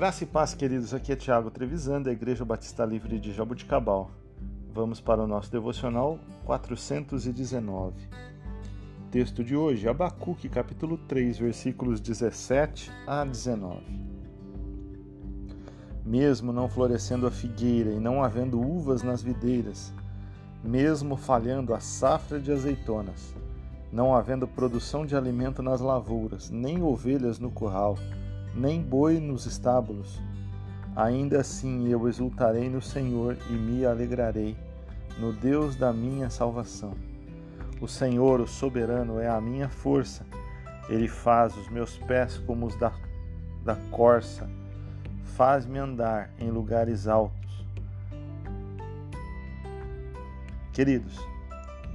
Graça e paz, queridos. Aqui é Tiago Trevisan, da Igreja Batista Livre de Jabuticabal. Vamos para o nosso devocional 419. Texto de hoje, Abacuque, capítulo 3, versículos 17 a 19. Mesmo não florescendo a figueira e não havendo uvas nas videiras, mesmo falhando a safra de azeitonas, não havendo produção de alimento nas lavouras, nem ovelhas no curral, nem boi nos estábulos. Ainda assim eu exultarei no Senhor e me alegrarei no Deus da minha salvação. O Senhor, o soberano, é a minha força. Ele faz os meus pés como os da, da corça, faz-me andar em lugares altos. Queridos,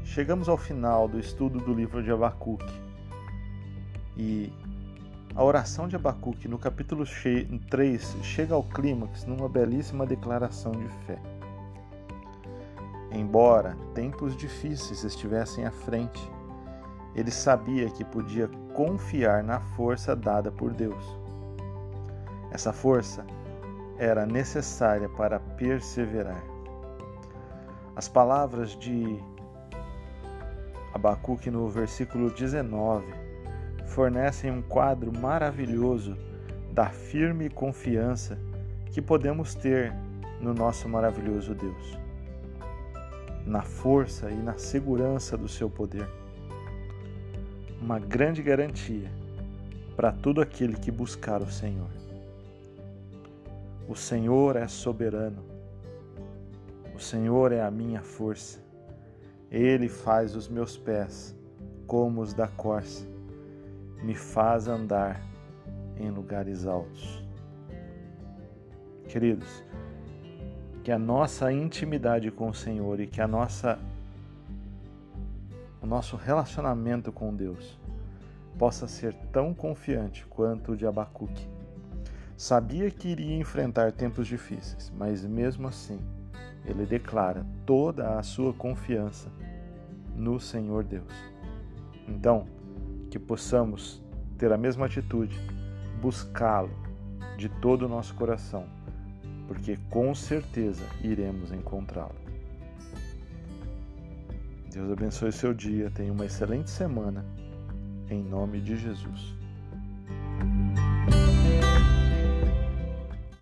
chegamos ao final do estudo do livro de Abacuque e a oração de Abacuque, no capítulo 3, chega ao clímax numa belíssima declaração de fé. Embora tempos difíceis estivessem à frente, ele sabia que podia confiar na força dada por Deus. Essa força era necessária para perseverar. As palavras de Abacuque no versículo 19 fornecem um quadro maravilhoso da firme confiança que podemos ter no nosso maravilhoso Deus, na força e na segurança do seu poder. Uma grande garantia para todo aquele que buscar o Senhor. O Senhor é soberano. O Senhor é a minha força. Ele faz os meus pés como os da corça me faz andar em lugares altos. Queridos, que a nossa intimidade com o Senhor e que a nossa o nosso relacionamento com Deus possa ser tão confiante quanto o de Abacuque. Sabia que iria enfrentar tempos difíceis, mas mesmo assim, ele declara toda a sua confiança no Senhor Deus. Então, que possamos ter a mesma atitude, buscá-lo de todo o nosso coração, porque com certeza iremos encontrá-lo. Deus abençoe seu dia, tenha uma excelente semana, em nome de Jesus.